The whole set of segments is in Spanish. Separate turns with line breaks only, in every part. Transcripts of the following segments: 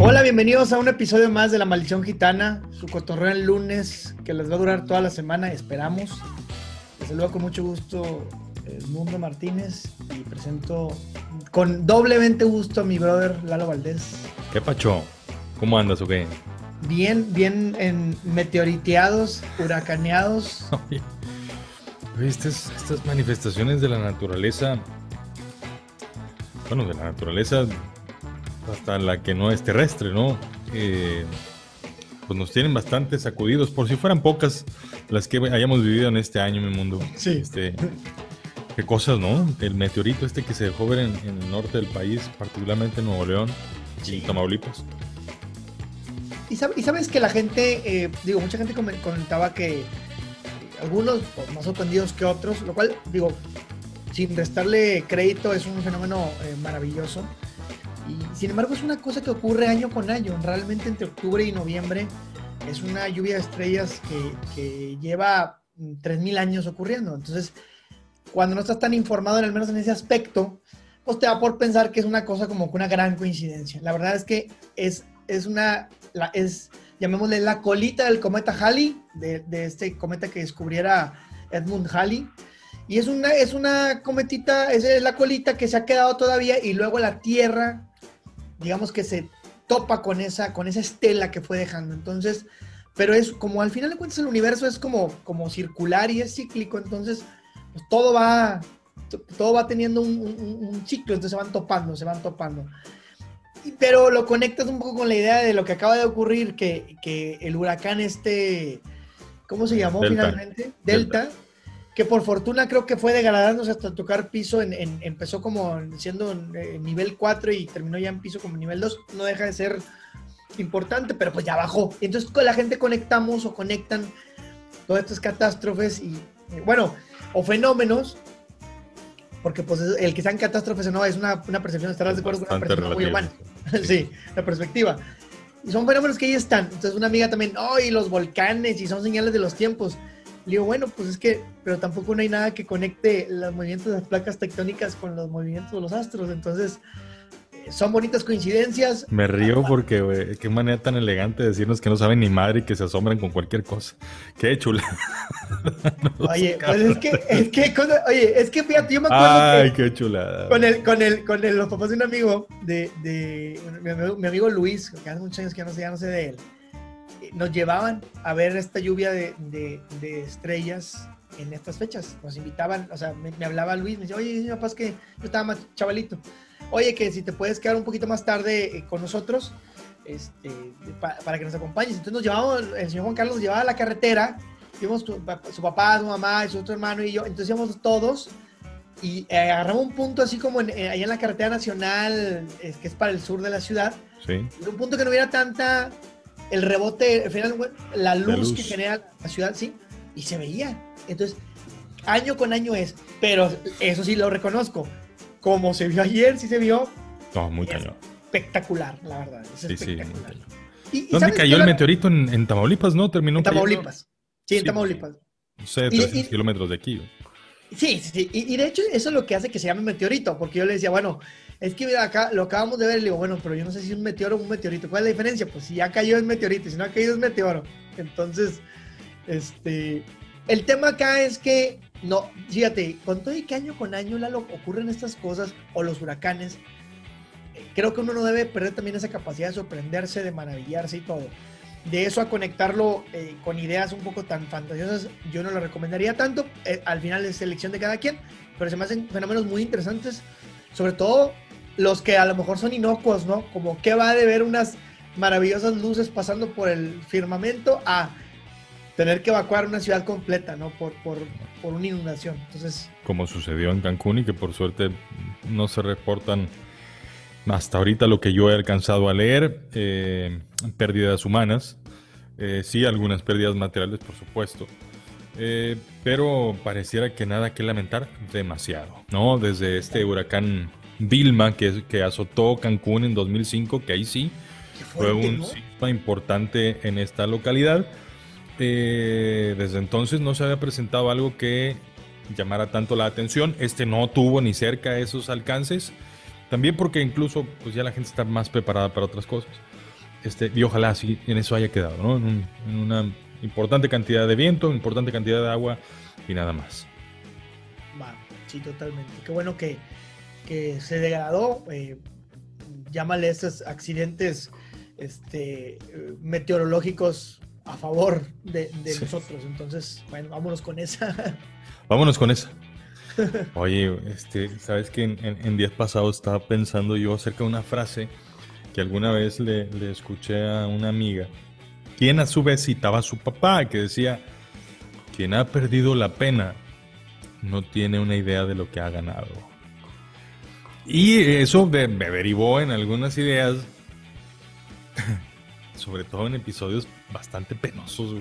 Hola, bienvenidos a un episodio más de La Maldición Gitana, su cotorreo el lunes que les va a durar toda la semana, esperamos. Les saludo con mucho gusto el Mundo Martínez y presento con doblemente gusto a mi brother Lalo Valdés.
¿Qué pacho? ¿Cómo andas o qué?
Bien, bien en meteoriteados, huracaneados.
Oye, estas, estas manifestaciones de la naturaleza, bueno, de la naturaleza hasta la que no es terrestre, ¿no? Eh, pues nos tienen bastante sacudidos, por si fueran pocas las que hayamos vivido en este año, mi mundo.
Sí.
Este, qué cosas, ¿no? El meteorito este que se dejó ver en, en el norte del país, particularmente en Nuevo León y Tamaulipas.
Y, sab- y sabes que la gente, eh, digo, mucha gente come- comentaba que algunos pues, más sorprendidos que otros, lo cual, digo, sin restarle crédito, es un fenómeno eh, maravilloso. Sin embargo, es una cosa que ocurre año con año. Realmente entre octubre y noviembre es una lluvia de estrellas que, que lleva mm, 3.000 años ocurriendo. Entonces, cuando no estás tan informado, al menos en ese aspecto, pues te da por pensar que es una cosa como que una gran coincidencia. La verdad es que es, es una, la, es, llamémosle la colita del cometa Halley, de, de este cometa que descubriera Edmund Halley. Y es una, es una cometita, es la colita que se ha quedado todavía y luego la Tierra, digamos que se topa con esa, con esa estela que fue dejando. Entonces, pero es como al final de cuentas el universo es como, como circular y es cíclico, entonces pues todo va, todo va teniendo un, un- un ciclo, entonces se van topando, se van topando. Y- Pero lo conectas un poco con la idea de lo que acaba de ocurrir, que, que el huracán este, ¿cómo se llamó
Delta.
finalmente? Delta, que por fortuna creo que fue degradándose hasta tocar piso, en, en- empezó como siendo eh, nivel 4 y terminó ya en piso como nivel 2, no deja de ser importante, pero pues ya bajó. Entonces con la gente conectamos o conectan todas estas catástrofes y, eh, bueno, o fenómenos, porque pues es- el que sean catástrofes o no es una, una percepción, estarás de acuerdo con una percepción muy humana. sí, la perspectiva. Y son fenómenos que ahí están. Entonces una amiga también, ¡ay, los volcanes! Y son señales de los tiempos. Le digo, bueno, pues es que, pero tampoco no hay nada que conecte los movimientos de las placas tectónicas con los movimientos de los astros. Entonces, eh, son bonitas coincidencias.
Me río porque, güey, qué manera tan elegante de decirnos que no saben ni madre y que se asombran con cualquier cosa. Qué chula.
Oye, pues es que, es que, con- oye, es que fíjate, yo me acuerdo que-
Ay, qué chulada.
Con el, con el, con el, los papás de un amigo, de, de mi, amigo, mi amigo Luis, que hace muchos años que ya no sé, ya no sé de él, nos llevaban a ver esta lluvia de, de- de estrellas en estas fechas. Nos invitaban, o sea, me, me hablaba Luis, me decía, oye, mi papá, es que yo estaba más chavalito. Oye, que si te puedes quedar un poquito más tarde eh, con nosotros, este, pa- para que nos acompañes. Entonces nos llevamos, el señor Juan Carlos nos llevaba a la carretera, íbamos su, pa- su papá, su mamá, y su otro hermano y yo, entonces íbamos todos y eh, agarramos un punto así como en, eh, ahí en la carretera nacional, que es para el sur de la ciudad,
Sí.
en un punto que no hubiera tanta el rebote, al final, la luz,
luz.
que genera la ciudad, sí, y se veía. Entonces, año con año es, pero eso sí lo reconozco, como se vio ayer, sí se vio
No, muy
Es
cañón.
espectacular, la verdad. Es
Sí, sí,
espectacular.
cañón.
Y-
¿Dónde
¿sabes
cayó el
La-
meteorito? En, en Tamaulipas, ¿no? Terminó
En
cayendo,
Tamaulipas. Sí, en
Sí,
Tamaulipas.
No sé,
Y-
300
y-
kilómetros de aquí.
Sí, sí, sí. Y, y de hecho eso es lo que hace que se llame meteorito, porque yo le decía, bueno, es que mira, acá lo acabamos de ver, y le digo, bueno, pero yo no sé si es un meteoro o un meteorito. ¿Cuál es la diferencia? Pues si ya cayó es meteorito, si no ha caído es meteoro. Entonces, este, el tema acá es que, no, fíjate, con todo y que año con año Lalo, ocurren estas cosas, o los huracanes, eh, creo que uno no debe perder también esa capacidad de sorprenderse, de maravillarse y todo. De eso a conectarlo eh, con ideas un poco tan fantasiosas, yo no lo recomendaría tanto. Eh, al final es elección de cada quien, pero se me hacen fenómenos muy interesantes, sobre todo los que a lo mejor son inocuos, ¿no? Como que va de ver unas maravillosas luces pasando por el firmamento a tener que evacuar una ciudad completa, ¿no? Por, por, por una inundación. Entonces,
Como sucedió en Cancún y que por suerte no se reportan hasta ahorita lo que yo he alcanzado a leer, eh, pérdidas humanas, eh, sí algunas pérdidas materiales por supuesto, eh, pero pareciera que nada que lamentar demasiado, ¿no? Desde este huracán Vilma que, que azotó Cancún en 2005, que ahí sí fue un
¿no?
sismo importante en esta localidad. Eh, desde entonces no se había presentado algo que llamara tanto la atención. Este no tuvo ni cerca esos alcances. También porque incluso pues ya la gente está más preparada para otras cosas. Este, y ojalá así en eso haya quedado, ¿no? En, una importante cantidad de viento, importante cantidad de agua y nada más.
Va, sí, totalmente. Qué bueno que, que se degradó. Eh, llámale estos accidentes este, meteorológicos a favor de, nosotros. Entonces, bueno, vámonos con esa.
Vámonos con esa. Oye, este, sabes que en, días pasados estaba pensando yo acerca de una frase que alguna vez le, le, escuché a una amiga, quien a su vez citaba a su papá, que decía, quien ha perdido la pena no tiene una idea de lo que ha ganado. Y eso me, me derivó en algunas ideas, sobre todo en episodios bastante penosos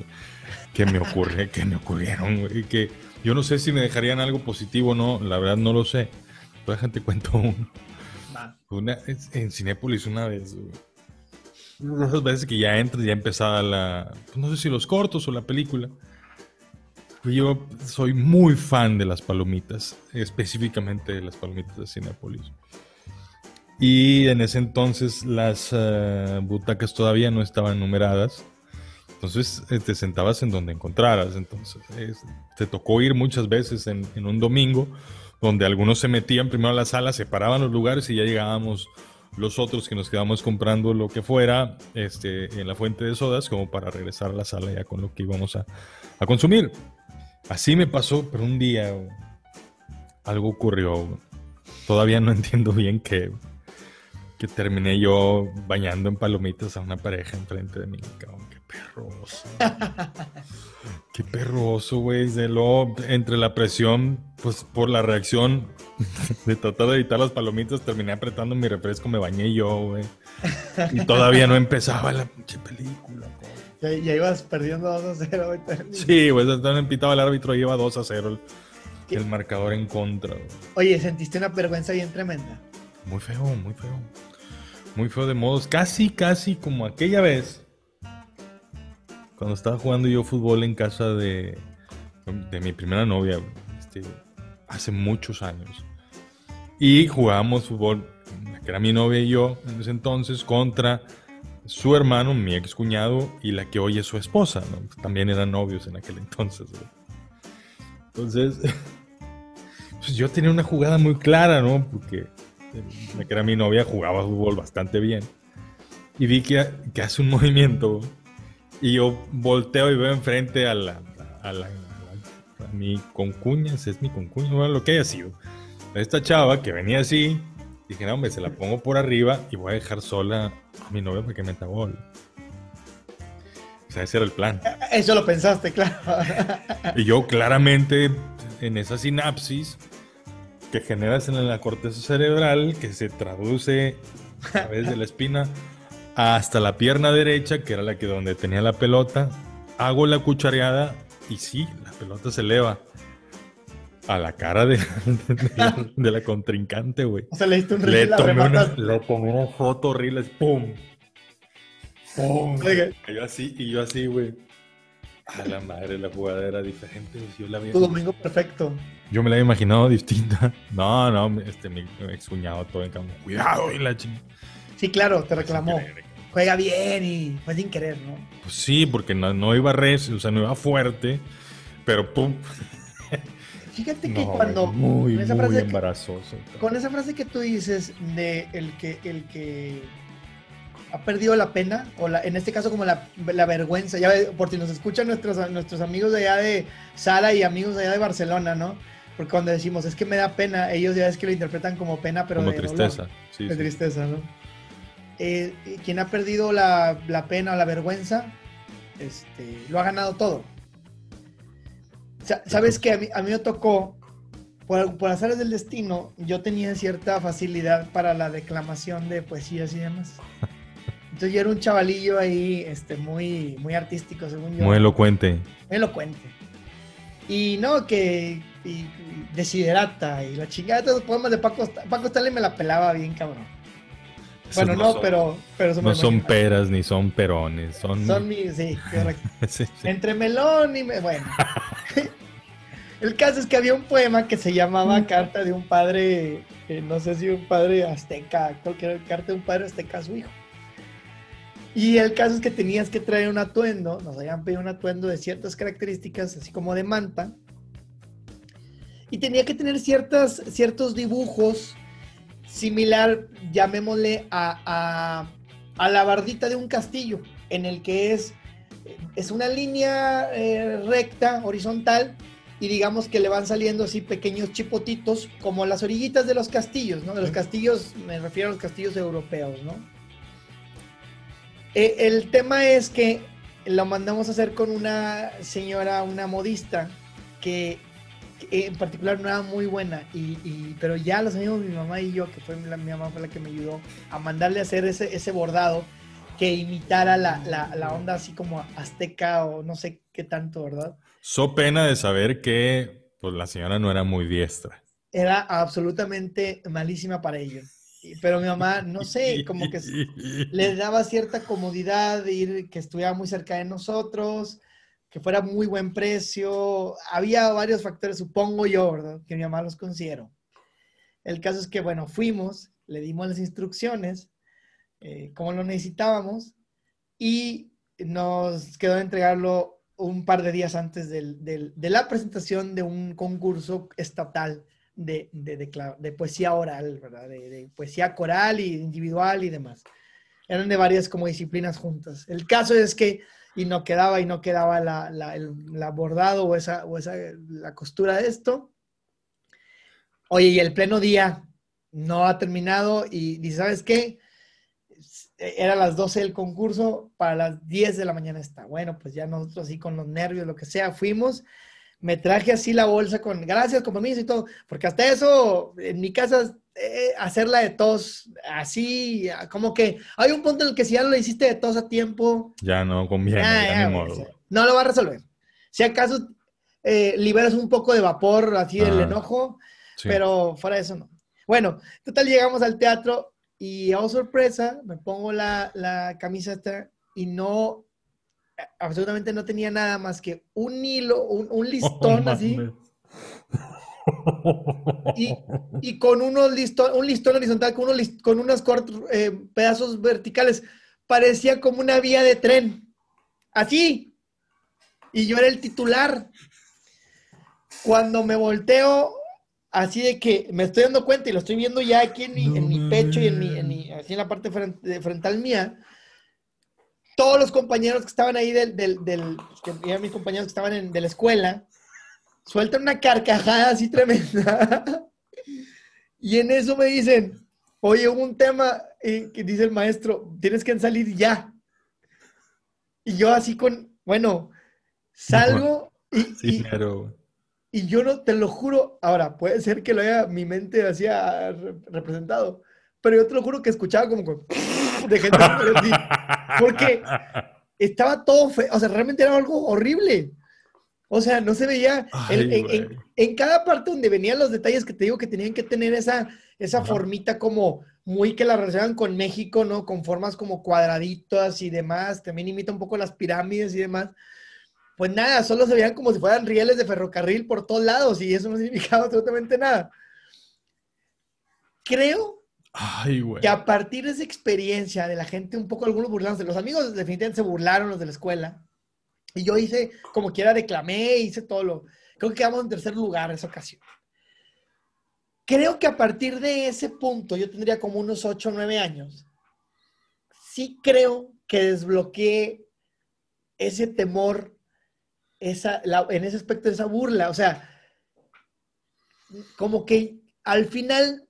que me ocurre, que me ocurrieron, que yo no sé si me dejarían algo positivo o no, la verdad no lo sé. Pero déjate cuento uno. Una, en Cinépolis una vez, de esas veces que ya entras, ya empezaba la, pues no sé si los cortos o la película. Yo soy muy fan de las palomitas, específicamente de las palomitas de Cinépolis. Y en ese entonces las eh, butacas todavía no estaban numeradas. Entonces eh, te sentabas en donde encontraras. Entonces te tocó ir muchas veces en, un domingo, donde algunos se metían primero a la sala, separaban los lugares y ya llegábamos los otros que nos quedamos comprando lo que fuera este, en la fuente de sodas, como para regresar a la sala ya con lo que íbamos a, a consumir. Así me pasó, pero un día algo ocurrió. Todavía no entiendo bien qué que terminé yo bañando en palomitas a una pareja enfrente de mí. Cabrón, qué perroso. qué perroso, güey. De lo, entre la presión, pues por la reacción de tratar de evitar las palomitas, terminé apretando mi refresco, me bañé yo, güey. Y todavía no empezaba la pinche película,
ya, ya, ibas perdiendo 2 a 0.
Sí, güey, entonces empitaba el árbitro y iba 2 a 0 el, el marcador en contra.
Oye, ¿sentiste una vergüenza bien tremenda?
Muy feo, muy feo. Muy feo de modos. Casi, casi como aquella vez. Cuando estaba jugando yo fútbol en casa de, mi primera novia. Este, hace muchos años. Y jugábamos fútbol, que era mi novia y yo en ese entonces, contra su hermano, mi ex cuñado, y la que hoy es su esposa. También eran novios en aquel entonces. Entonces, pues yo tenía una jugada muy clara, ¿no? Porque la que era mi novia, jugaba fútbol bastante bien. Y vi que, que hace un movimiento y yo volteo y veo enfrente a la, a, la, a, mi concuña, es mi concuña, bueno, lo que haya sido. esta chava que venía así, dije, no, hombre, se la pongo por arriba y voy a dejar sola a mi novia para que meta gol. O sea, ese era el plan.
Eso lo pensaste, claro.
y yo claramente en esa sinapsis que generas en la corteza cerebral, que se traduce a través de la espina hasta la pierna derecha, que era la que donde tenía la pelota. Hago la cuchareada y sí, la pelota se eleva a la cara de, de, la, contrincante, güey.
O sea, le un
le tomé, una, le tomé una foto horrible, ¡pum! ¡Pum! Y yo así, y yo así, güey. A la madre, la jugada era diferente. Yo la
Tu domingo perfecto.
Yo me la había imaginado distinta. No, no, este, mi ex cuñado todo en cambio. Cuidado, y la chingada.
Sí, claro, te reclamó. Juega bien y fue sin querer, ¿no?
Pues sí, porque no, no iba res, o sea, no iba fuerte, pero pum.
Fíjate que cuando.
Muy, con esa muy frase embarazoso.
con esa frase que tú dices de el que, el que ha perdido la pena, o la, en este caso como la, la vergüenza, ya por si nos escuchan nuestros, nuestros amigos de allá de Sala y amigos de allá de Barcelona, ¿no? Porque cuando decimos, es que me da pena, ellos ya es que lo interpretan como pena, pero
como de tristeza.
de tristeza, ¿no? Eh, quien ha perdido la, la, pena o la vergüenza, este, lo ha ganado todo. Sabes que a mí, a mí me tocó, por, por azares del destino, yo tenía cierta facilidad para la declamación de poesías y demás. Entonces yo era un chavalillo ahí, este, muy, muy artístico, según yo.
Muy elocuente.
Muy elocuente. Y no, que y, desiderata y la chingada de los poemas de Paco, Paco Stanley me la pelaba bien, cabrón. Bueno, no, pero, pero
No son peras ni son perones, son...
Son mis, sí, Entre melón y... Me, bueno. El caso es que había un poema que se llamaba Carta de un padre, eh, no sé si un padre azteca, cualquier carta de un padre azteca a su hijo. Y el caso es que tenías que traer un atuendo, nos habían pedido un atuendo de ciertas características, así como de manta, y tenía que tener ciertas, ciertos dibujos similar, llamémosle, a, a, la bardita de un castillo, en el que es, es una línea eh, recta, horizontal, y digamos que le van saliendo así pequeños chipotitos, como las orillitas de los castillos, ¿no? De los castillos, me refiero a los castillos europeos, ¿no? Eh, el tema es que lo mandamos a hacer con una señora, una modista, que en particular no era muy buena, y, pero ya los amigos mi mamá y yo, que fue mi mamá fue la que me ayudó a mandarle a hacer ese, ese bordado que imitara la, la, la, onda así como azteca o no sé qué tanto, ¿verdad?
So pena de saber que pues, la señora no era muy diestra.
Era absolutamente malísima para ello. Pero mi mamá, no sé, como que le daba cierta comodidad de ir, que estuviera muy cerca de nosotros que fuera muy buen precio. Había varios factores, supongo yo, ¿verdad? Que mi mamá los consideró. El caso es que, bueno, fuimos, le dimos las instrucciones, eh, como lo necesitábamos, y nos quedó de entregarlo un par de días antes de la presentación de un concurso estatal de, de, poesía oral, ¿verdad? De, poesía coral y individual y demás. Eran de varias como disciplinas juntas. El caso es que y no quedaba y no quedaba la, la, el bordado o esa, o esa, la costura de esto. Oye, y el pleno día no ha terminado y dice, ¿sabes qué? Era las 12 del concurso, para las 10 de la mañana está. Bueno, pues ya nosotros así con los nervios, lo que sea, fuimos. Me traje así la bolsa con gracias, compromiso y todo, porque hasta eso en mi casa eh, hacerla de tos, así, como que hay un punto en el que si ya lo hiciste de tos a tiempo.
Ya no conviene, ya,
No lo va a resolver. Si acaso eh, liberas un poco de vapor así del ah, enojo, pero fuera de eso no. Bueno, total llegamos al teatro y a oh, sorpresa me pongo la, la camiseta y no, absolutamente no tenía nada más que un hilo, un, listón así y, con unos listón, un listón horizontal, con, unos, con unos cortos eh, pedazos verticales. Parecía como una vía de tren. Así. Y yo era el titular. Cuando me volteo, así de que me estoy dando cuenta y lo estoy viendo ya aquí en mi, pecho y en mi, así en la parte frente, frontal mía, todos los compañeros que estaban ahí del, del, que eran mis compañeros que estaban en, de la escuela, sueltan una carcajada así tremenda. y en eso me dicen, oye, hubo un tema eh, que dice el maestro, tienes que salir ya. Y yo así con, bueno, salgo y, y, yo no, te lo juro, ahora, puede ser que lo haya mi mente hacía representado, pero yo te lo juro que escuchaba como de gente porque estaba todo feo, o sea, realmente era algo horrible. O sea, no se veía en, cada parte donde venían los detalles que te digo que tenían que tener esa, esa formita como muy que la relacionan con México, ¿no? Con formas como cuadraditas y demás. También imita un poco las pirámides y demás. Pues nada, solo se veían como si fueran rieles de ferrocarril por todos lados y eso no significaba absolutamente nada. Creo que a partir de esa experiencia de la gente, un poco algunos burlándose, los amigos definitivamente se burlaron los de la escuela y yo hice, como quiera, declamé, hice todo lo... Creo que quedamos en tercer lugar esa ocasión. Creo que a partir de ese punto, yo tendría como unos 8 o 9 años, sí creo que desbloqueé ese temor, esa, en ese aspecto, esa burla. O sea, como que al final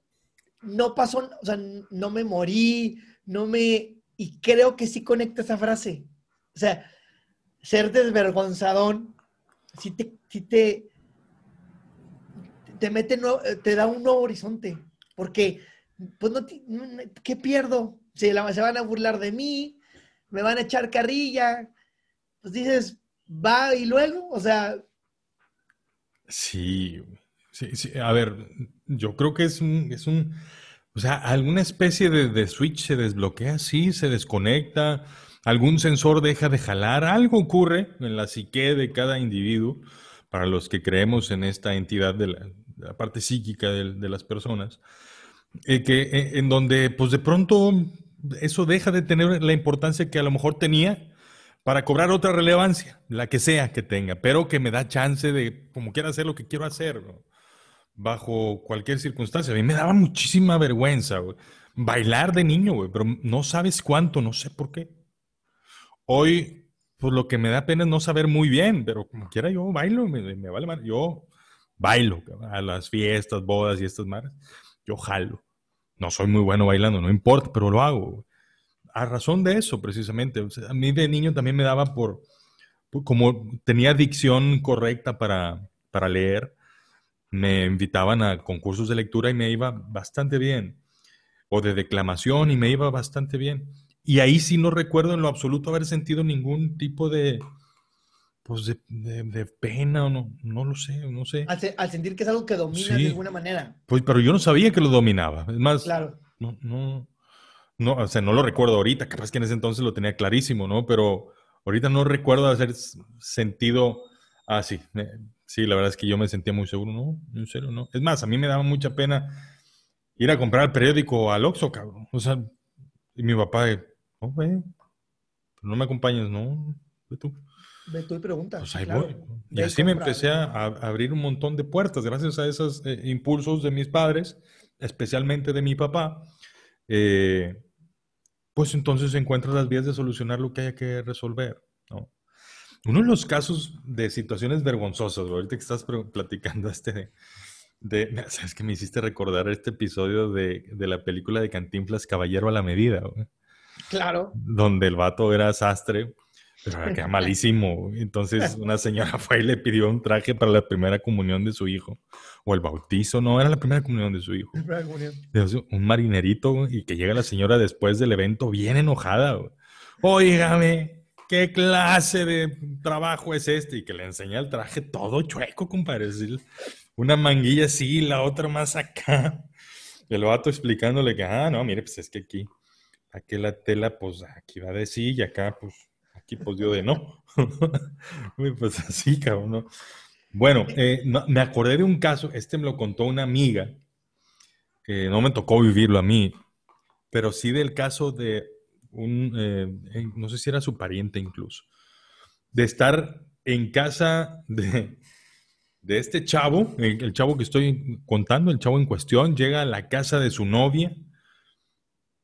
no pasó, o sea, no me morí, no me... Y creo que sí conecta esa frase. O sea, ser desvergonzadón, si te, si te, te mete, te da un nuevo horizonte, porque, pues, no, ¿qué pierdo? Se, se van a burlar de mí, me van a echar carrilla, pues dices, va y luego, o sea...
Sí, sí, sí. A ver, yo creo que es un, es un, o sea, alguna especie de, de switch se desbloquea, sí, se desconecta, algún sensor deja de jalar, algo ocurre en la psique de cada individuo, para los que creemos en esta entidad de la, parte psíquica de, las personas, eh, que, eh, en donde pues de pronto eso deja de tener la importancia que a lo mejor tenía para cobrar otra relevancia, la que sea que tenga, pero que me da chance de, como quiera, hacer lo que quiero hacer, bajo cualquier circunstancia. A mí me daba muchísima vergüenza, Bailar de niño, pero no sabes cuánto, no sé por qué. Hoy, pues lo que me da pena no saber muy bien, pero como quiera yo bailo, me, vale mal. Yo bailo a las fiestas, bodas y estas madres. Yo jalo. No soy muy bueno bailando, no importa, pero lo hago a razón de eso, precisamente. a mí de niño también me daba por, como tenía dicción correcta para, para leer, me invitaban a concursos de lectura y me iba bastante bien. O de declamación y me iba bastante bien. Y ahí sí no recuerdo en lo absoluto haber sentido ningún tipo de, pues de, pena o no, no lo sé, no sé.
Al, sentir que es algo que domina de alguna manera.
Pues, pero yo no sabía que lo dominaba. Es más,
claro.
no, no, no, o sea, no lo recuerdo ahorita, capaz que en ese entonces lo tenía clarísimo, ¿no? Pero ahorita no recuerdo haber sentido, ah, sí, la verdad es que yo me sentía muy seguro, ¿no? En serio, ¿no? Es más, a mí me daba mucha pena ir a comprar el periódico al Oxxo, cabrón. O sea, y mi papá, no, güey, no me acompañas, no, ve tú.
Ve tú y pregunta.
Pues ahí voy. Y así me empecé a, abrir un montón de puertas, gracias a esos eh, impulsos de mis padres, especialmente de mi papá. Eh, pues entonces encuentras las vías de solucionar lo que haya que resolver. ¿no? Uno de los casos de situaciones vergonzosas, ahorita que estás platicando este, de, sabes que me hiciste recordar este episodio de, de, la película de Cantinflas Caballero a la medida,
Claro.
Donde el vato era sastre pero queda malísimo. Entonces una señora fue y le pidió un traje para la primera comunión de su hijo. O el bautizo, no, era la primera comunión de su hijo. Un marinerito y que llega la señora después del evento bien enojada. Óigame, ¿qué clase de trabajo es este? Y que le enseña el traje todo chueco, compadre. Una manguilla así, la otra más acá. El vato explicándole que, ah, no, mire, pues es que aquí, aquí la tela, pues aquí va de sí y acá, pues pues dio de no. pues así, cabrón. Bueno, eh, me acordé de un caso, este me lo contó una amiga, que no me tocó vivirlo a mí, pero sí del caso de un, eh, no sé si era su pariente incluso, de estar en casa de, este chavo, el, chavo que estoy contando, el chavo en cuestión, llega a la casa de su novia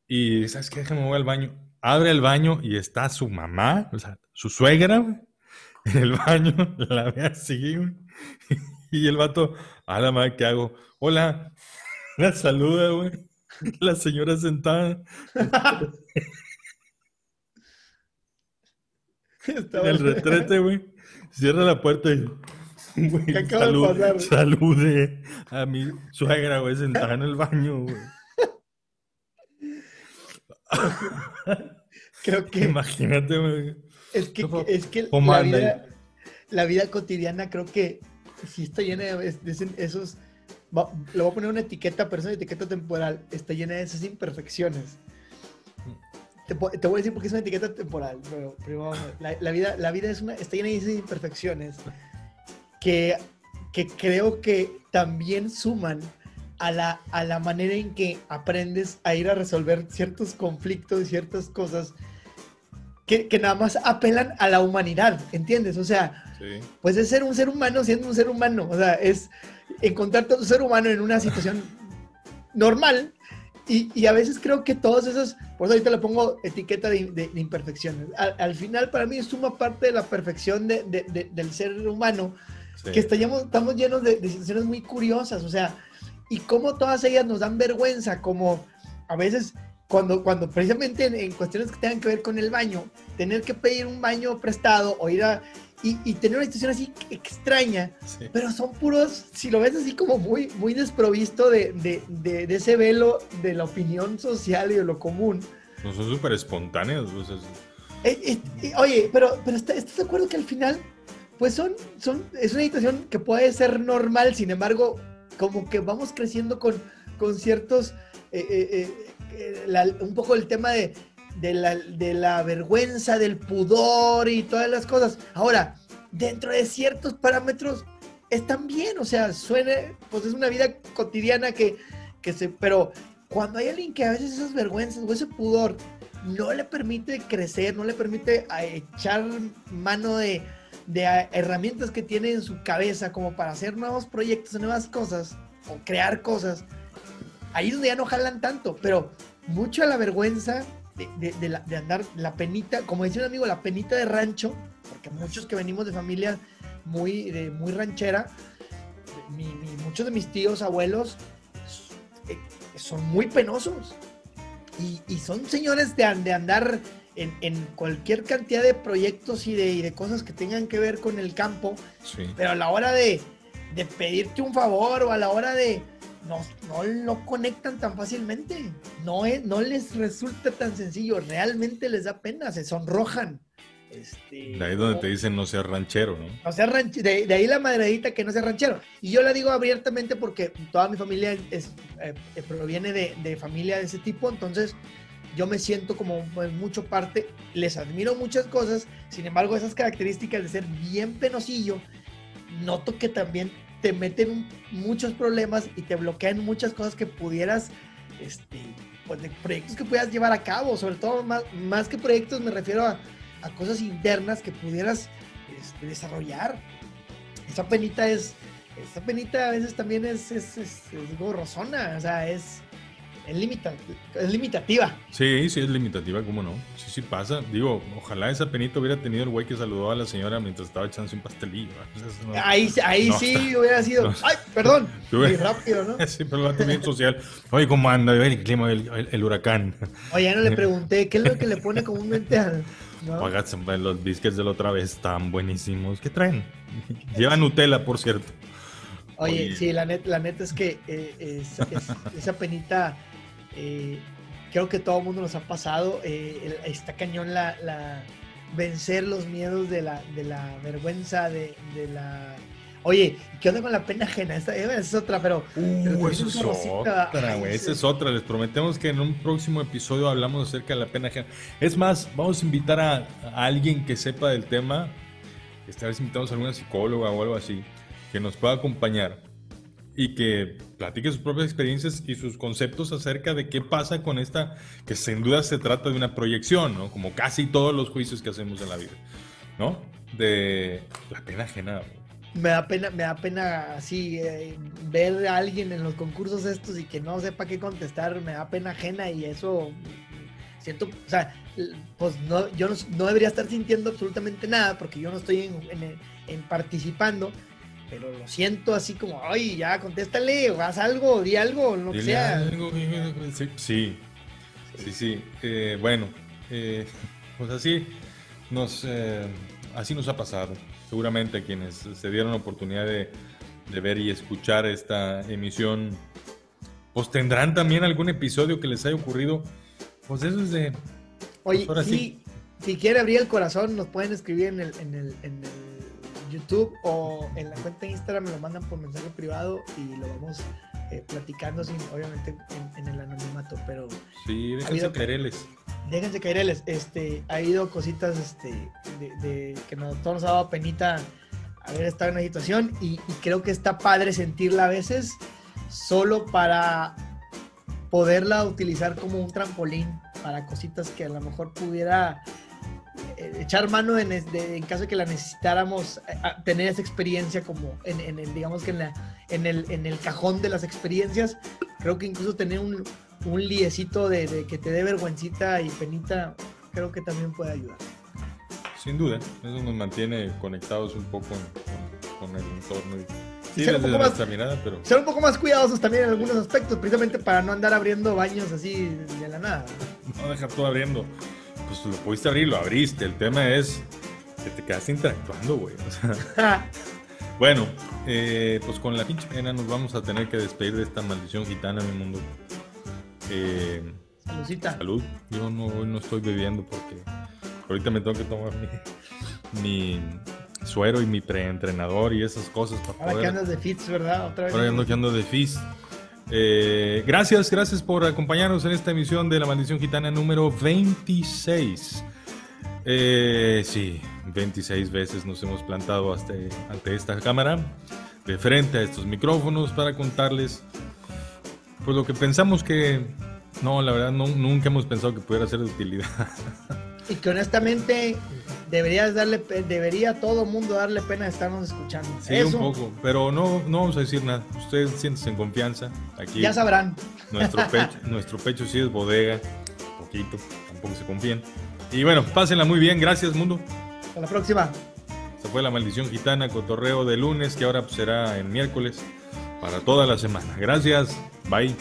y, ¿sabes qué? Déjame voy al baño abre el baño y está su mamá, o sea, su suegra, en el baño, la ve así, y el vato, a la madre, ¿qué hago? Hola, la saluda, güey. La señora sentada. El retrete, güey. Cierra la puerta y. Güey, salude a mi suegra, güey, sentada en el baño, güey.
Creo que.
Imagínate,
Es que, es que la vida, la vida, cotidiana creo que sí está llena de, esos. le voy a poner una etiqueta, pero es una etiqueta temporal. Está llena de esas imperfecciones. Te, voy a decir porque es una etiqueta temporal, pero, la, vida, la vida es una, está llena de imperfecciones que, que creo que también suman a la, a la manera en que aprendes a ir a resolver ciertos conflictos y ciertas cosas que, nada más apelan a la humanidad, ¿entiendes? O sea, pues es ser un ser humano siendo un ser humano, o sea, es encontrar todo ser humano en una situación normal y, a veces creo que todos esos, por eso ahorita le pongo etiqueta de, imperfecciones, al, final para mí suma parte de la perfección del ser humano, que estamos, estamos llenos de situaciones muy curiosas, o sea, y cómo todas ellas nos dan vergüenza, como a veces cuando, cuando precisamente en, cuestiones que tengan que ver con el baño, tener que pedir un baño prestado o ir a... Y, tener una situación así extraña, pero son puros, si lo ves así como muy, muy desprovisto de, de, de, ese velo de la opinión social y de lo común.
No son súper espontáneos. Pues,
eh, eh, eh, oye, pero, pero ¿estás de acuerdo que al final, pues son, son, es una situación que puede ser normal, sin embargo, como que vamos creciendo con, con ciertos, eh, eh, eh, un poco el tema de, de, la, vergüenza, del pudor y todas las cosas. Ahora, dentro de ciertos parámetros, están bien, o sea, suene, pues es una vida cotidiana que, que se, pero cuando hay alguien que a veces esas vergüenzas o ese pudor no le permite crecer, no le permite echar mano de, herramientas que tiene en su cabeza como para hacer nuevos proyectos, nuevas cosas o crear cosas, ahí es donde ya no jalan tanto, pero mucho a la vergüenza de, andar la penita, como decía un amigo, la penita de rancho, porque muchos que venimos de familia muy, muy ranchera, muchos de mis tíos, abuelos, eh, son muy penosos. Y, son señores de, andar en, cualquier cantidad de proyectos y de, cosas que tengan que ver con el campo. Pero a la hora de, pedirte un favor o a la hora de... No, no lo conectan tan fácilmente. No, es, no les resulta tan sencillo. Realmente les da pena. Se sonrojan.
Este, de ahí donde te dicen no seas ranchero, ¿no?
No seas ranchero, de, ahí la madredita que no sea ranchero. Y yo la digo abiertamente porque toda mi familia es, eh, proviene de, familia de ese tipo, entonces yo me siento como pues, mucho parte, les admiro muchas cosas, sin embargo esas características de ser bien penosillo, noto que también te meten muchos problemas y te bloquean muchas cosas que pudieras, este, pues proyectos que pudieras llevar a cabo, sobre todo más, más que proyectos me refiero a cosas internas que pudieras este, desarrollar. Esa penita es, esa penita a veces también es, es, es, o sea, es, es, limita, es limitativa.
Sí, sí, es limitativa, ¿cómo no? Sí, sí pasa. Digo, ojalá esa penita hubiera tenido el güey que saludó a la señora mientras estaba echándose un pastelillo.
ahí ahí sí hubiera sido. ¡Ay, perdón! Muy rápido, ¿no?
sí, pero va también social. Oye, ¿cómo anda el clima, el, el, huracán?
Oye, ya no le pregunté, ¿qué es lo que le pone comúnmente al
los biscuits de la otra vez están buenísimos. ¿Qué traen? Lleva Nutella, por cierto.
Oye, sí, la, net, la neta es que eh, esa penita, eh, creo que todo el mundo nos ha pasado. Eh, está cañón la, vencer los miedos de la, de la vergüenza, de, la Oye, ¿qué onda con la pena ajena? Esa, es otra, pero.
Uh, eso es otra, güey. Esa es otra. Les prometemos que en un próximo episodio hablamos acerca de la pena ajena. Es más, vamos a invitar a, alguien que sepa del tema. Esta vez invitamos a alguna psicóloga o algo así, que nos pueda acompañar y que platique sus propias experiencias y sus conceptos acerca de qué pasa con esta, que sin duda se trata de una proyección, ¿no? Como casi todos los juicios que hacemos en la vida, ¿no? De la pena ajena
me da pena, me da pena así eh, ver a alguien en los concursos estos y que no sepa qué contestar, me da pena ajena y eso siento, o sea, pues no, yo no, debería estar sintiendo absolutamente nada porque yo no estoy en, participando, pero lo siento así como, ay, ya contéstale, o haz algo, di algo, lo que sea.
sí, sí, sí, eh, bueno, eh, pues así nos, así nos ha pasado seguramente quienes se dieron la oportunidad de, ver y escuchar esta emisión, pues tendrán también algún episodio que les haya ocurrido. Pues eso es de...
Oye, pues si quiere abrir el corazón, nos pueden escribir en el, en el, YouTube o en la cuenta de Instagram, me lo mandan por mensaje privado y lo vamos eh, platicando, sin, obviamente en, el anonimato, pero...
Sí, déjense caereles.
Déjense caereles. Este, ha ido cositas este, de, que nos, todos nos ha dado penita haber estado en una situación y, creo que está padre sentirla a veces solo para poderla utilizar como un trampolín para cositas que a lo mejor pudiera echar mano en, en, caso de que la necesitáramos eh, tener esa experiencia como en, el digamos que en, la, en, el, en el cajón de las experiencias creo que incluso tener un, un liecito de, que te dé vergüencita y penita creo que también puede ayudar.
Sin duda eso nos mantiene conectados un poco con, el entorno
y, ser, un poco más, pero... ser un poco más cuidadosos también en algunos aspectos precisamente para no andar abriendo baños así de la nada
no dejar todo abriendo pues lo pudiste abrir, lo abriste. El tema es que te quedaste interactuando, güey. bueno, eh, pues con la pinche pena nos vamos a tener que despedir de esta maldición gitana, mi mundo.
Eh,
Salud. Yo no, no estoy bebiendo porque ahorita me tengo que tomar mi, suero y mi preentrenador y esas cosas.
Para Ahora que andas de fits, ¿verdad?
Otra vez. Ahora ando que ando de fits. Eh, gracias, gracias por acompañarnos en esta emisión de La Maldición Gitana número 26. Eh, sí, 26 veces nos hemos plantado hasta, ante esta cámara, de frente a estos micrófonos, para contarles Pues lo que pensamos que, no, la verdad, no, nunca hemos pensado que pudiera ser de utilidad.
Y que honestamente deberías darle, debería todo mundo darle pena de estarnos escuchando.
Sí, un poco, pero no, no vamos a decir nada. Ustedes siéntense en confianza. Aquí
ya sabrán.
Nuestro pecho, nuestro pecho sí es bodega, poquito, tampoco se confíen. Y bueno, pásenla muy bien. Gracias, mundo.
Hasta la próxima.
Se fue la maldición gitana, cotorreo de lunes, que ahora será en miércoles para toda la semana. Gracias. Bye.